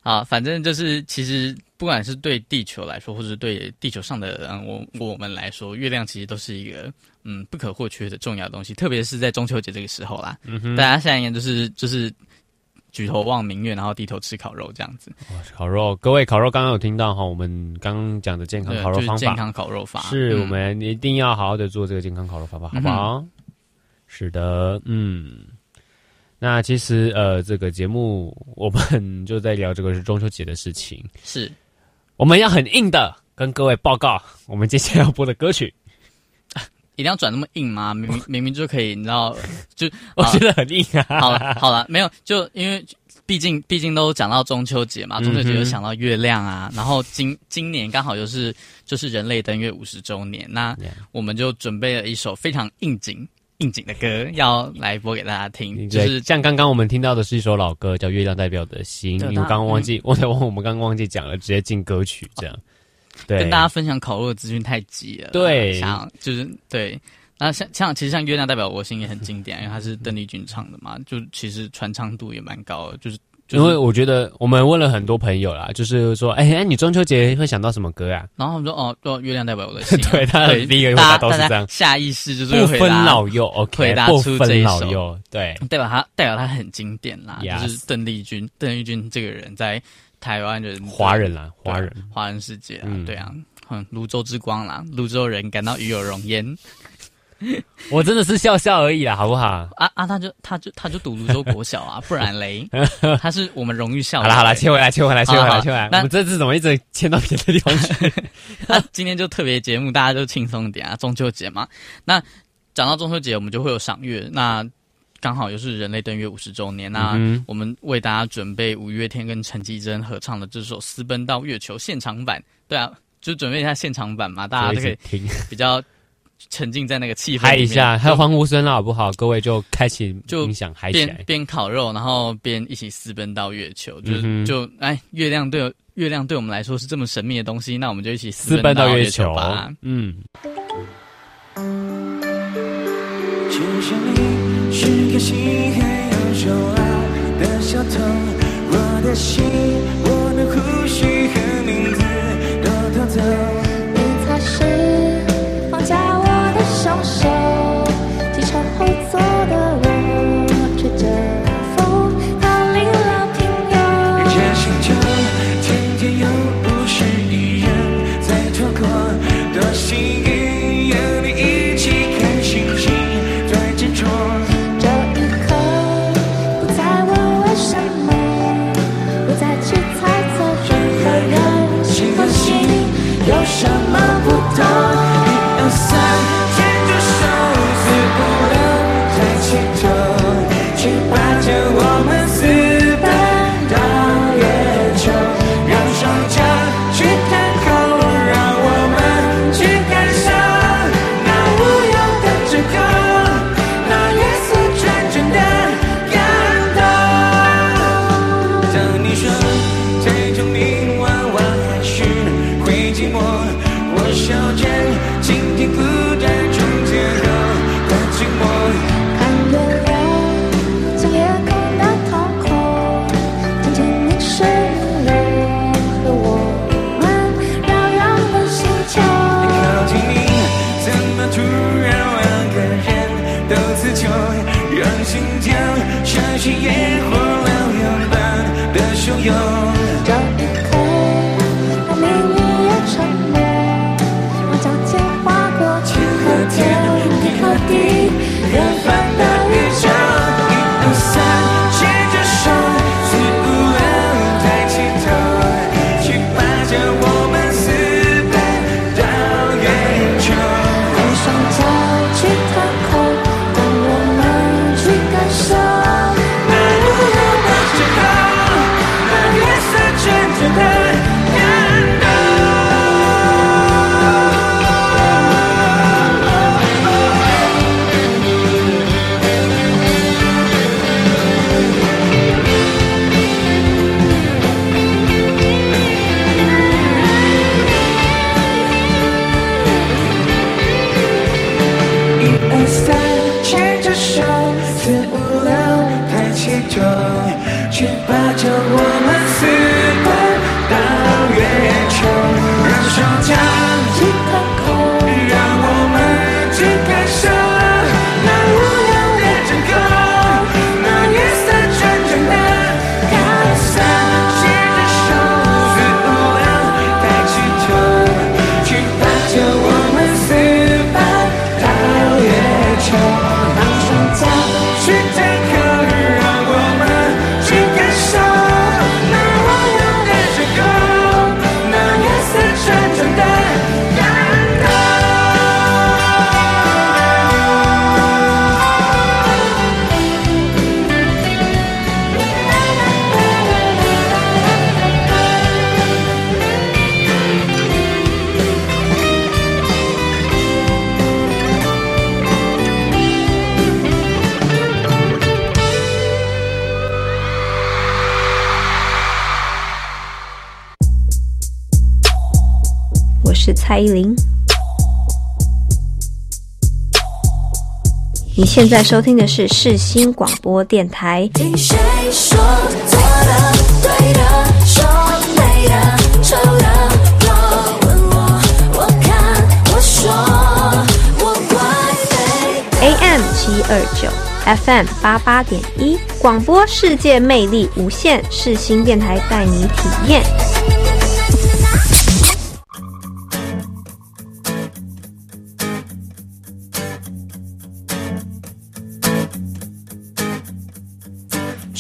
啊，反正就是其实。不管是对地球来说，或者是对地球上的人，我我们来说，月亮其实都是一个嗯不可或缺的重要东西。特别是在中秋节这个时候啦，嗯、哼大家现在应该就是就是举头望明月，然后低头吃烤肉这样子。哇烤肉，各位烤肉刚刚有听到哈，我们刚刚讲的健康烤肉方法，就是、健康烤肉法是、嗯、我们一定要好好的做这个健康烤肉方法，好不好？嗯、是的，嗯。那其实呃，这个节目我们就在聊这个是中秋节的事情，是。我们要很硬的跟各位报告，我们接下来要播的歌曲，一定要转那么硬吗？明明明明就可以，你知道，就 我觉得很硬啊。好了好了，没有，就因为毕竟毕竟都讲到中秋节嘛，中秋节就想到月亮啊，嗯、然后今今年刚好又是就是人类登月五十周年，那我们就准备了一首非常应景。应景的歌要来播给大家听，就是像刚刚我们听到的是一首老歌，叫《月亮代表的心》。因为刚刚忘记，我在忘，我们刚刚忘记讲了，直接进歌曲这样。对，跟大家分享烤肉的资讯太急了。对，想就是对，那像像其实像《月亮代表我心》也很经典，因为它是邓丽君唱的嘛，就其实传唱度也蛮高的，就是。因为我觉得我们问了很多朋友啦，就是说，哎哎，你中秋节会想到什么歌呀？然后他们说，哦，哦，月亮代表我的心。对，他的第一个回答都是这样，下意识就是不分老幼，OK，回答出这一首，对，代表他代表他很经典啦，就是邓丽君，邓丽君这个人在台湾人、华人啦，华人、华人世界啊，对啊，嗯，泸州之光啦，泸州人感到与有荣焉。我真的是笑笑而已啦，好不好？啊啊，他就他就他就读泸州国小啊，不然嘞，他是我们荣誉校。好了好了，切回来切回来切回来切回来。我们这次怎么一直切到别的地方去？那今天就特别节目，大家就轻松一点啊，中秋节嘛。那讲到中秋节，我们就会有赏月。那刚好又是人类登月五十周年，那我们为大家准备五月天跟陈绮贞合唱的这首《私奔到月球》现场版。对啊，就准备一下现场版嘛，大家都可以听比较。沉浸在那个气氛嗨一下，还有欢呼声了，好不好？各位就开启音响，嗨起来，边烤肉，然后边一起私奔到月球，就、嗯、就哎，月亮对月亮对我们来说是这么神秘的东西，那我们就一起私奔到月球吧。嗯。我的心，我的呼吸和名字都偷走。你才是放下我蔡依林，你现在收听的是世新广播电台。听谁说错的、对的、说美的、丑的，我问我，我看，我说，我怪谁？AM 七二九，FM 八八点一，广播世界魅力无限，世新电台带你体验。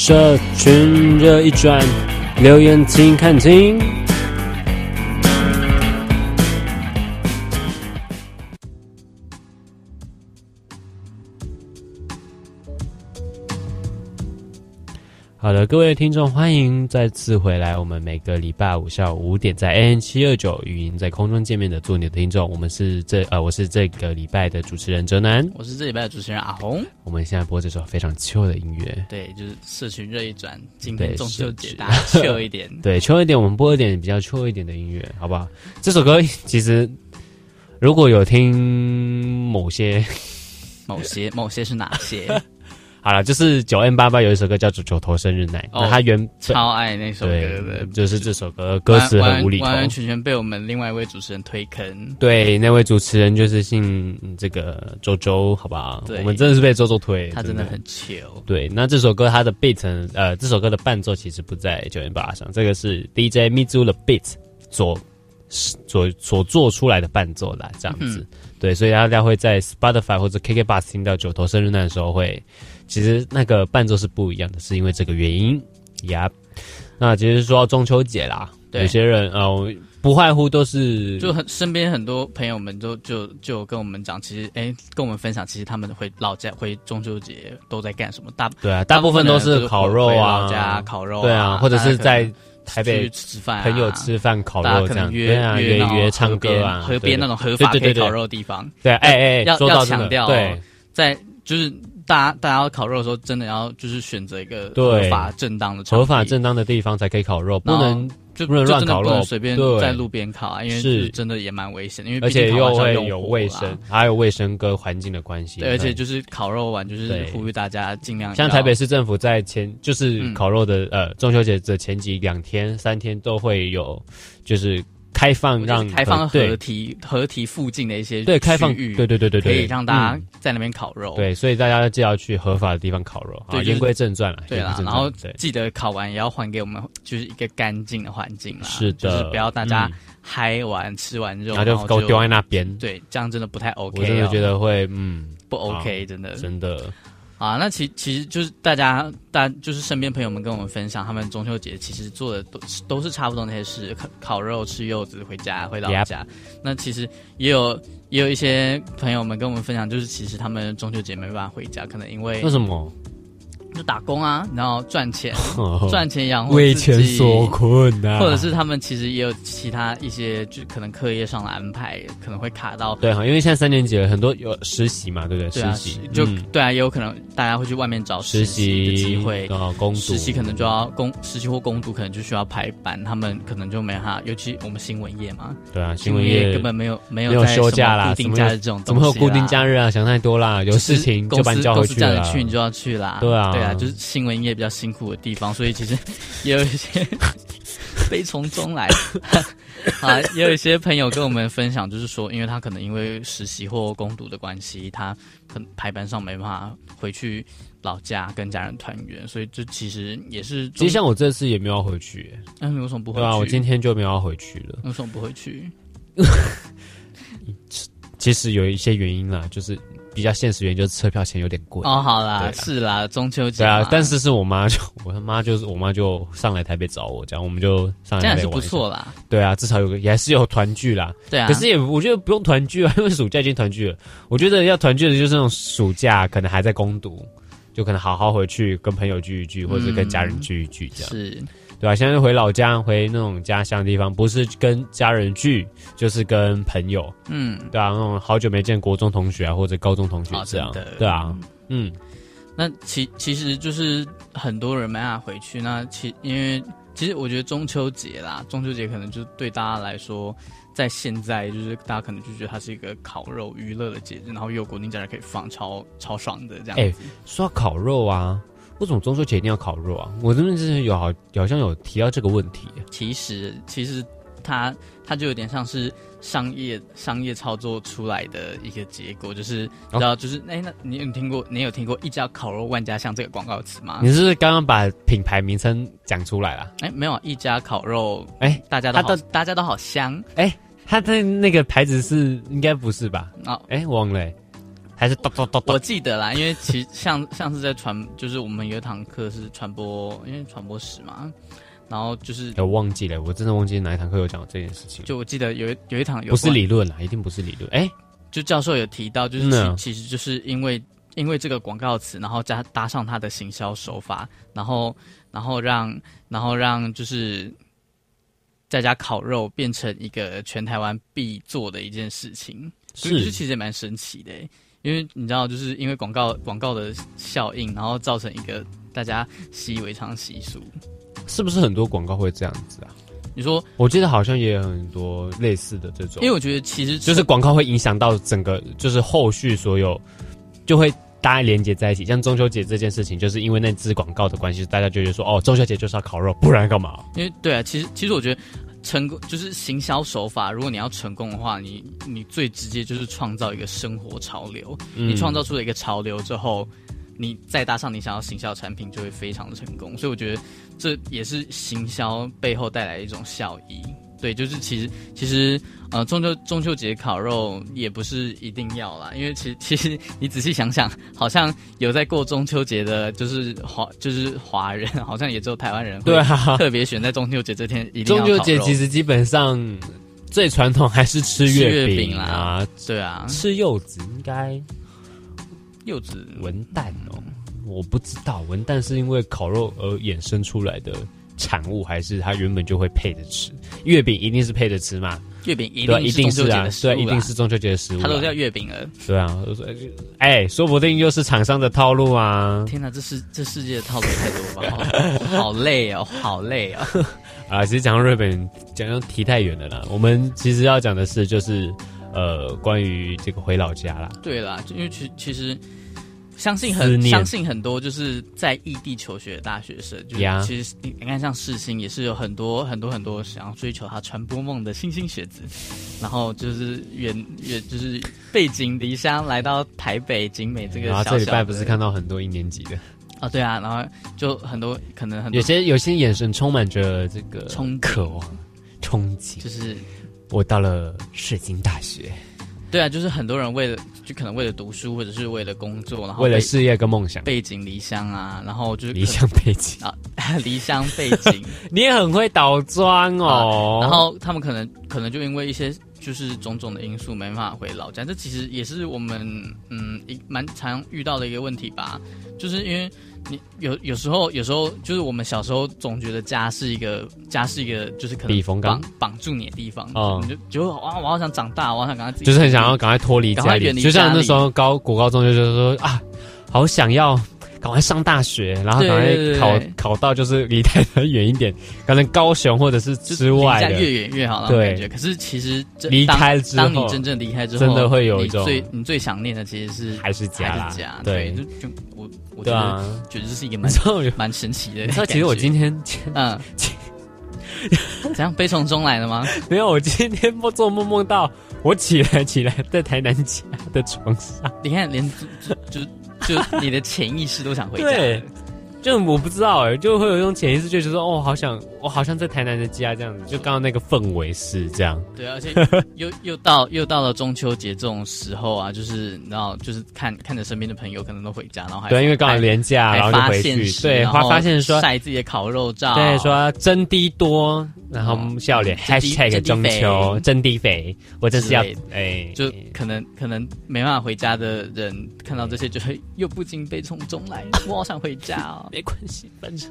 社群热一转，留言请看清。好的，各位听众，欢迎再次回来。我们每个礼拜五下午五点在 AM 七二九语音在空中见面的做你的听众，我们是这呃，我是这个礼拜的主持人哲南，我是这礼拜的主持人阿红。我们现在播这首非常秋的音乐，对，就是社群热一转，今天中秋节大家秋一点，对，秋一点，我们播一点比较秋一点的音乐，好不好？这首歌其实如果有听某些、某些、某些是哪些？好了，就是九 N 八八有一首歌叫做《九头生日奶》，那、哦、他原超爱那首歌的，就是这首歌歌词很无厘头，完完全全被我们另外一位主持人推坑。对，那位主持人就是姓这个周周，好不好？我们真的是被周周推，他真的很糗。对，那这首歌它的 beat，呃，这首歌的伴奏其实不在九 N 八八上，这个是 DJ Mizu 的 beat 所所所做出来的伴奏啦，这样子。嗯、对，所以大家会在 Spotify 或者 KK Bus 听到《九头生日奶》的时候会。其实那个伴奏是不一样的，是因为这个原因呀。Yep、那其实说到中秋节啦，有些人呃不外乎都是就很身边很多朋友们都就就跟我们讲，其实哎跟我们分享，其实他们回老家回中秋节都在干什么？大对啊，大部分都是烤肉啊，老家烤肉、啊，对啊，或者是在台北吃饭、啊，朋友吃饭烤肉这样，约对啊约约唱歌啊，河边那种合法可以烤肉的地方。对，哎哎，要要强调，对，在就是。大家大家要烤肉的时候，真的要就是选择一个合法正当的合法正当的地方才可以烤肉，不能就不能乱烤肉，随便在路边烤啊，因为是。真的也蛮危险，因为而且又会有卫生，还有卫生跟环境的关系。对，而且就是烤肉完，就是呼吁大家尽量像台北市政府在前就是烤肉的呃中秋节的前几两天三天都会有就是。开放让开放合体合体附近的一些对开放域，对对对对对，可以让大家在那边烤肉。对，所以大家就要去合法的地方烤肉。对，言归正传了。对啦，然后记得烤完也要还给我们，就是一个干净的环境啦。是的，就是不要大家嗨完吃完肉，然后就给我丢在那边。对，这样真的不太 OK。我真的觉得会，嗯，不 OK，真的真的。啊，那其其实就是大家，大就是身边朋友们跟我们分享，他们中秋节其实做的都都是差不多那些事，烤烤肉、吃柚子、回家回老家。Yep. 那其实也有也有一些朋友们跟我们分享，就是其实他们中秋节没办法回家，可能因为为什么？就打工啊，然后赚钱，赚钱养活自己，为钱所困啊。或者是他们其实也有其他一些，就可能课业上的安排，可能会卡到。对哈，因为现在三年级了，很多有实习嘛，对不对？对啊、实习就、嗯、对啊，也有可能大家会去外面找实习的机会，实习可能就要工实习或工读，可能就需要排班，他们可能就没哈。尤其我们新闻业嘛，对啊，新闻业根本没有没有没有休假啦，固定假日这种东西，怎么会有固定假日啊？想太多啦，有事情就把你叫回去了，去你就要去啦。对啊，对啊，就是新闻业。比较辛苦的地方，所以其实 也有一些 悲从中来 啊，也有一些朋友跟我们分享，就是说，因为他可能因为实习或攻读的关系，他可能排班上没办法回去老家跟家人团圆，所以这其实也是。其实像我这次也没有回去，那你为什么不回去？对啊，我今天就没有要回去了。为什么不回去？其实有一些原因啦，就是。比较现实原因就是车票钱有点贵哦。好啦，啦是啦，中秋节对啊，但是是我妈就我他妈就是我妈就上来台北找我，这样我们就上来台北玩。这样是不错啦。对啊，至少有个也还是有团聚啦。对啊，可是也我觉得不用团聚啊，因为暑假已经团聚了。我觉得要团聚的就是那种暑假可能还在攻读，就可能好好回去跟朋友聚一聚，或者跟家人聚一聚这样。嗯、是。对吧、啊？现在回老家，回那种家乡地方，不是跟家人聚，就是跟朋友。嗯，对啊，那种好久没见国中同学啊，或者高中同学这样。哦、对啊，嗯。那其其实就是很多人没办法回去。那其因为其实我觉得中秋节啦，中秋节可能就对大家来说，在现在就是大家可能就觉得它是一个烤肉娱乐的节日，然后又有国定假日可以放，超超爽的这样子。哎，说到烤肉啊。为什么中秋节一定要烤肉啊？我这边之前有好好像有提到这个问题。其实，其实它它就有点像是商业商业操作出来的一个结果，就是你知道，就是哎、那你有听过你有听过一家烤肉万家香这个广告词吗？你是刚刚把品牌名称讲出来了？哎、欸，没有，一家烤肉，哎、欸，大家都好，大家都好香。哎、欸，他的那个牌子是应该不是吧？哦，哎、欸，忘了、欸。还是咚咚咚咚，我记得啦，因为其实像 像是在传，就是我们有一堂课是传播，因为传播史嘛，然后就是我忘记了，我真的忘记哪一堂课有讲这件事情。就我记得有一有一堂有不是理论啦，一定不是理论。哎、欸，就教授有提到，就是其、嗯、其实就是因为因为这个广告词，然后加搭上他的行销手法，然后然后让然后让就是在家烤肉变成一个全台湾必做的一件事情，是，所以其实也蛮神奇的。因为你知道，就是因为广告广告的效应，然后造成一个大家习以为常习俗，是不是很多广告会这样子啊？你说，我记得好像也有很多类似的这种，因为我觉得其实就是广告会影响到整个，就是后续所有就会。大家连接在一起。像中秋节这件事情，就是因为那支广告的关系，大家就觉得说，哦，中秋节就是要烤肉，不然干嘛？因为对啊，其实其实我觉得成功就是行销手法，如果你要成功的话，你你最直接就是创造一个生活潮流，嗯、你创造出了一个潮流之后，你再搭上你想要行销产品，就会非常的成功。所以我觉得这也是行销背后带来的一种效益。对，就是其实其实呃，中秋中秋节烤肉也不是一定要啦，因为其实其实你仔细想想，好像有在过中秋节的，就是华就是华人，好像也只有台湾人对啊特别选在中秋节这天一定要。中秋节其实基本上最传统还是吃月饼啊，对啊，吃柚子应该柚子文旦哦，我不知道文旦是因为烤肉而衍生出来的。产物还是它原本就会配着吃，月饼一定是配着吃嘛？月饼一定一定是啊，对，一定是中秋节的食物。它都叫月饼了。对啊，哎、欸，说不定又是厂商的套路啊！天哪，这世这世界的套路太多了吧？好累哦，好累哦。啊，其实讲到日本，讲到题太远了啦。我们其实要讲的是，就是呃，关于这个回老家啦。对啦，因为其其实。相信很相信很多就是在异地求学的大学生，就是其实你看像世新也是有很多很多很多想要追求他传播梦的星星学子，然后就是远远就是背井离乡来到台北景美这个小小。然后这礼拜不是看到很多一年级的啊，对啊，然后就很多可能很多有些有些眼神充满着这个憧渴望憧憬，就是我到了世新大学。对啊，就是很多人为了，就可能为了读书，或者是为了工作，然后为了事业跟梦想，背井离乡啊，然后就是离乡背井啊，离乡背井，你也很会倒装哦、啊。然后他们可能可能就因为一些就是种种的因素，没办法回老家。这其实也是我们嗯一蛮常遇到的一个问题吧，就是因为。你有有时候，有时候就是我们小时候总觉得家是一个家是一个就是可能绑绑住你的地方，嗯，你就就哇，我好想长大，我好想赶快自己，就是很想要赶快脱离家里，就像那时候高国高中就觉得说啊，好想要赶快上大学，然后赶快考考到就是离台南远一点，可能高雄或者是之外的，越远越好那种感觉。可是其实离开之后，当你真正离开之后，真的会有一种最你最想念的其实是还是家，还是家，对，就就我。我觉觉得这是一个蛮蛮神奇的。你知道，其实我今天，嗯，怎样悲从中来的吗？没有，我今天梦做梦梦到我起来起来在台南家的床上。你看，连就就，你的潜意识都想回家。对。就我不知道哎、就会有一种潜意识，就是说，哦，好想，我好像在台南的家这样子。就刚刚那个氛围是这样。对，而且又又到又到了中秋节这种时候啊，就是然后就是看看着身边的朋友可能都回家，然后还对，因为刚好连假，然后就回去，对，发发现说晒自己的烤肉照，对，说真滴多，然后笑脸、嗯、，#hashtag 中秋真滴肥，我真是要哎，就可能可能没办法回家的人看到这些，就会又不禁悲从中来，我好想回家哦。没关系，反正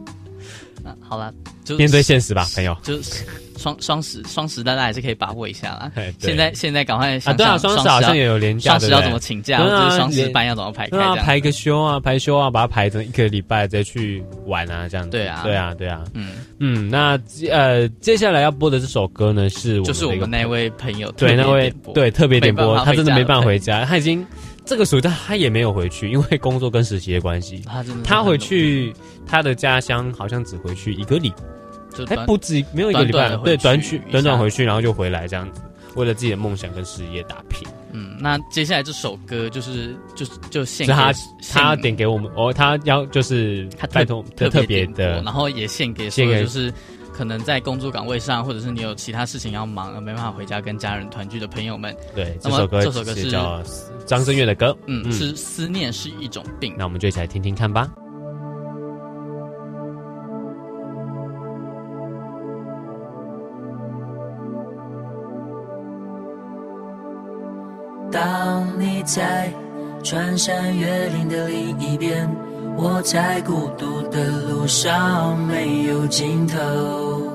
啊，好了，就面对现实吧，朋友。就是双双十双十，大家还是可以把握一下啦。现在现在赶快啊！对啊，双十好像也有连假，双十要怎么请假？对啊，双十班要怎么排开？啊，排个休啊，排休啊，把它排成一个礼拜再去玩啊，这样子。对啊，对啊，对啊。嗯嗯，那呃，接下来要播的这首歌呢，是我就是我们那位朋友对那位对特别点播，他真的没办法回家，他已经。这个暑假他也没有回去，因为工作跟实习的关系。他真的，他回去他的家乡，好像只回去一个礼拜，还不止没有一个礼拜，对，短去短短回去，然后就回来这样子，为了自己的梦想跟事业打拼。嗯，那接下来这首歌就是就是就献给他，他点给我们哦，他要就是他拜托特特别的，然后也献给献给就是。可能在工作岗位上，或者是你有其他事情要忙而没办法回家跟家人团聚的朋友们，对，这首歌这首歌是叫张震岳的歌，嗯，嗯是思念是一种病。那我们就一起来听听看吧。当你在穿山越岭的另一边。我在孤独的路上没有尽头，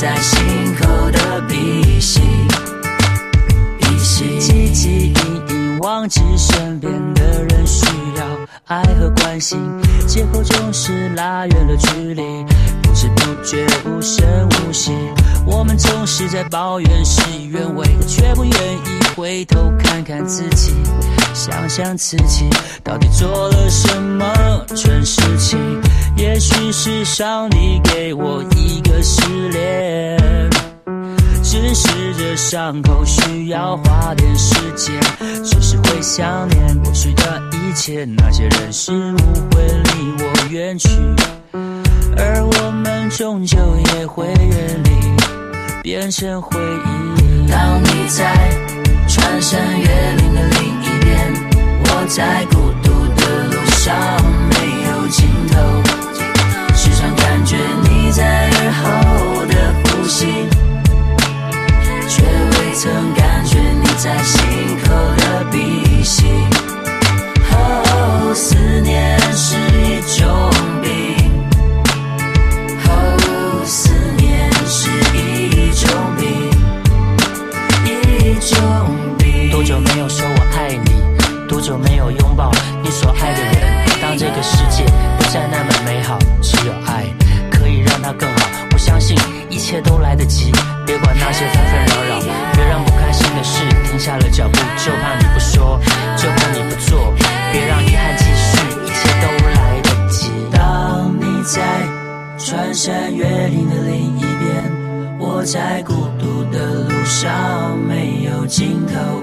在心口的鼻息，鼻息。汲汲营营忘记身边的人需要爱和关心，借口总是拉远了距离，不知不觉无声无息。我们总是在抱怨事与愿违，却不愿意回头看看自己，想想自己到底做了什么蠢事情。也许是上帝给我一个试炼，只是这伤口需要花点时间，只是会想念过去的一切，那些人事物会离我远去，而我们终究也会远离，变成回忆。当你在穿山越岭的另一边，我在孤独的路上没有尽头。时常感觉你在耳后的呼吸，却未曾感觉你在心口的鼻息。哦，思念是一种有没有拥抱你所爱的人？当这个世界不再那么美好，只有爱可以。让它更好，我相信一切都来得及。别管那些纷纷扰扰，别让不开心的事停下了脚步。就怕你不说，就怕你不做，别让遗憾继续，一切都来得及。当你在穿山越岭的另一边，我在孤独的路上没有尽头，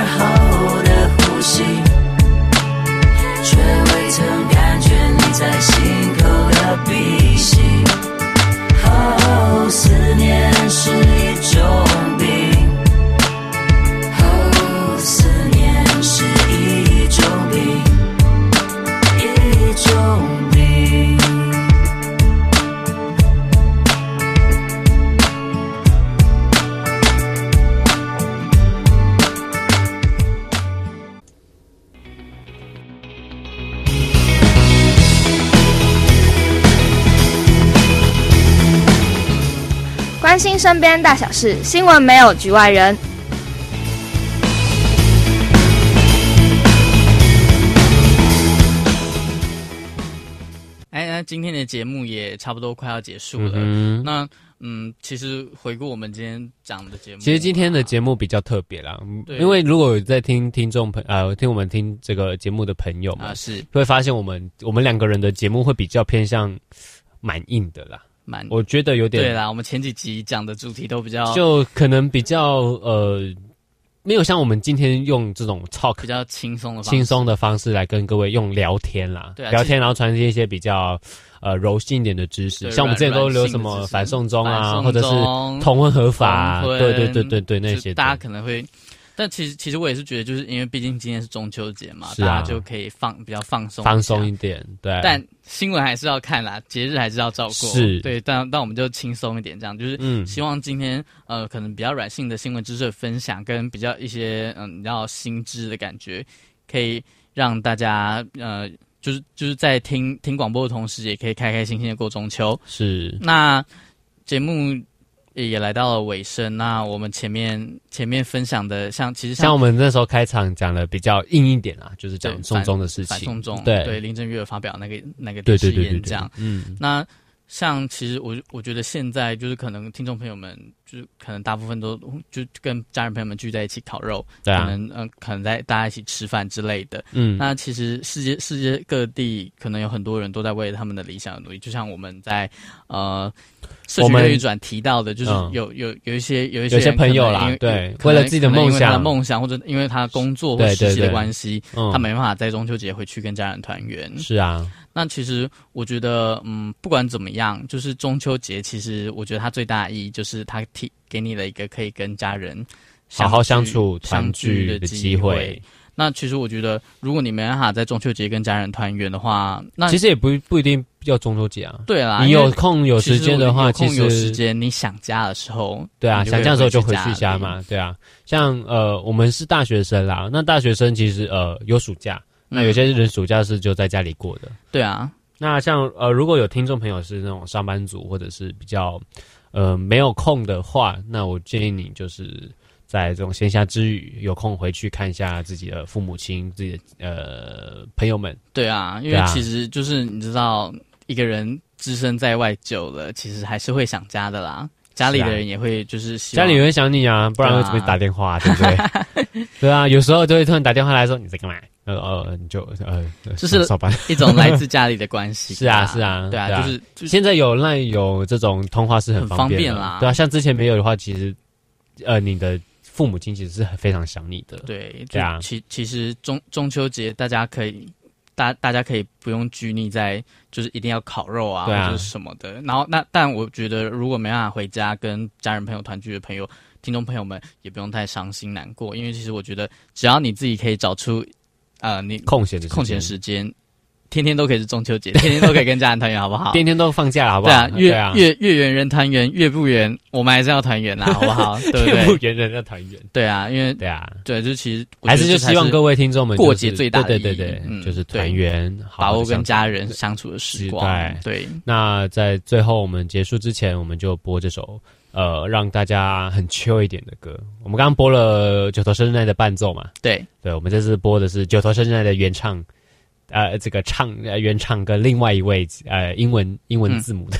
身边大小事，新闻没有局外人。哎，那今天的节目也差不多快要结束了。嗯那嗯，其实回顾我们今天讲的节目，其实今天的节目比较特别啦。因为如果有在听听众朋啊、呃，听我们听这个节目的朋友们啊，是会发现我们我们两个人的节目会比较偏向蛮硬的啦。蛮，我觉得有点对啦。我们前几集讲的主题都比较，就可能比较呃，没有像我们今天用这种 talk 比较轻松的轻松的方式来跟各位用聊天啦，对啊，聊天然后传递一些比较呃柔性一点的知识，像我们之前都留什么反送中啊，或者是同婚合法，对对对对对那些，大家可能会。但其实，其实我也是觉得，就是因为毕竟今天是中秋节嘛，啊、大家就可以放比较放松，放松一点。对，但新闻还是要看啦，节日还是要照过。是，对，但但我们就轻松一点，这样就是，希望今天呃，可能比较软性的新闻知识的分享，跟比较一些嗯，比较新知的感觉，可以让大家呃，就是就是在听听广播的同时，也可以开开心心的过中秋。是，那节目。也来到了尾声。那我们前面前面分享的像，其实像，像我们那时候开场讲的比较硬一点啊，就是讲送终的事情，送终对对林正月发表那个那个对对对对这样，嗯，那。像其实我我觉得现在就是可能听众朋友们就是可能大部分都就跟家人朋友们聚在一起烤肉，对啊，可能嗯、呃、可能在大家一起吃饭之类的，嗯，那其实世界世界各地可能有很多人都在为他们的理想努力，就像我们在呃社群乐转提到的，就是有有有一些有一些有些朋友啦，对，为了自己的梦想的梦想或者因为他工作或实习的关系，他没办法在中秋节回去跟家人团圆，是啊。那其实我觉得，嗯，不管怎么样，就是中秋节，其实我觉得它最大的意义就是它提给你了一个可以跟家人好好相处、团聚的机会。那其实我觉得，如果你没办法在中秋节跟家人团圆的话，那其实也不不一定要中秋节啊。对啦，你有空有时间的话，其实有时间你想家的时候，对啊，想家的时候就回去家嘛。对啊，像呃，我们是大学生啦，那大学生其实呃有暑假。那有些人暑假是就在家里过的，嗯、对啊。那像呃，如果有听众朋友是那种上班族或者是比较呃没有空的话，那我建议你就是在这种闲暇之余有空回去看一下自己的父母亲、自己的呃朋友们。对啊，因为其实就是你知道，一个人置身在外久了，其实还是会想家的啦。家里的人也会就是家里人会想你啊，不然会怎么打电话，对不对？对啊，有时候就会突然打电话来说你在干嘛？呃呃，你就呃，就是 一种来自家里的关系。是啊，是啊，对啊，就是现在有那有这种通话是很方便啦。对啊，像之前没有的话，其实呃，你的父母亲其实是非常想你的。对，对啊。其其实中中秋节大家可以大大家可以不用拘泥在就是一定要烤肉啊，或者什么的。然后那但我觉得如果没办法回家跟家人朋友团聚的朋友，听众朋友们也不用太伤心难过，因为其实我觉得只要你自己可以找出。啊、呃，你空闲的空闲时间，天天都可以是中秋节，天天都可以跟家人团圆，好不好？天天都放假了，好不好？对啊，月月月圆人团圆，月不圆我们还是要团圆啦，好不好？对不对？月不圆人要团圆，对啊，因为对啊，对，就其实还是就希望各位听众们过节最大的对对对对，嗯，就是团圆，把握跟家人相处的时光。对，那在最后我们结束之前，我们就播这首。呃，让大家很 chill 一点的歌。我们刚刚播了九头身奈的伴奏嘛？对，对，我们这次播的是九头身奈的原唱，呃，这个唱呃原唱跟另外一位呃英文英文字母的、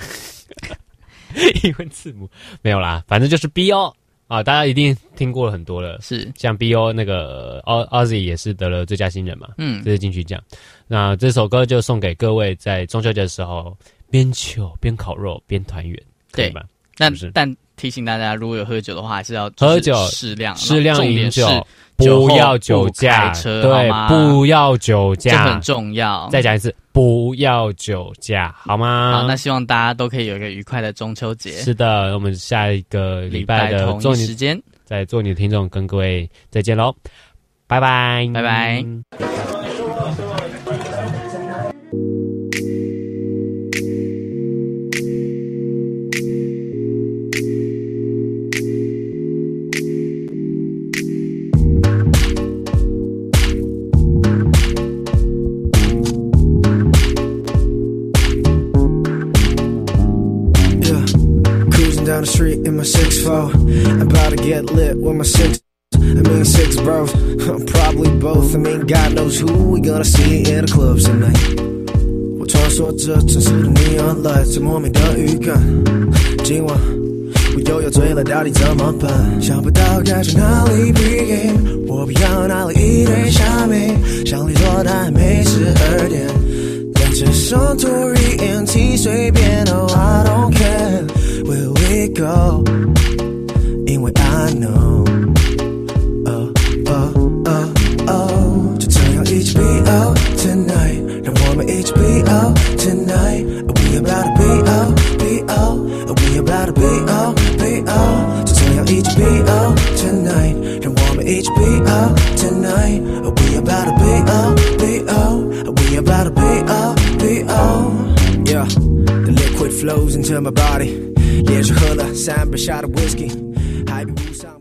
嗯、英文字母没有啦，反正就是 B.O 啊，大家一定听过了很多了。是，像 B.O 那个 Ozzy 也是得了最佳新人嘛？嗯，这是金曲奖。那这首歌就送给各位，在中秋节的时候边 chill 边烤肉边团圆，对吧？但但提醒大家，如果有喝酒的话，还是要喝酒适量，适量饮酒，不要酒驾，对，不要酒驾，这很重要。再讲一次，不要酒驾，好吗？好，那希望大家都可以有一个愉快的中秋节。是的，我们下一个礼拜的同一时间，在做你的听众跟各位再见喽，拜拜，拜拜。我穿梭着城市的 neon light，在莫名的预感。今晚我又要醉了，到底怎么办？想不到该从哪里 begin，我不要哪里一堆虾米，想离座但还没十二点。连车上 Tory NT 随便，Oh I don't care，Where we go？因为 I know。一起 be out tonight. We about to be out, be out. We about to be out, be out. 就这样一起 be out tonight. 让我们一起 be out tonight. We about to be out, be out. We about to be out, be out. Yeah, the liquid flows into my body. 连续喝了三杯下的 whisky，还比不上。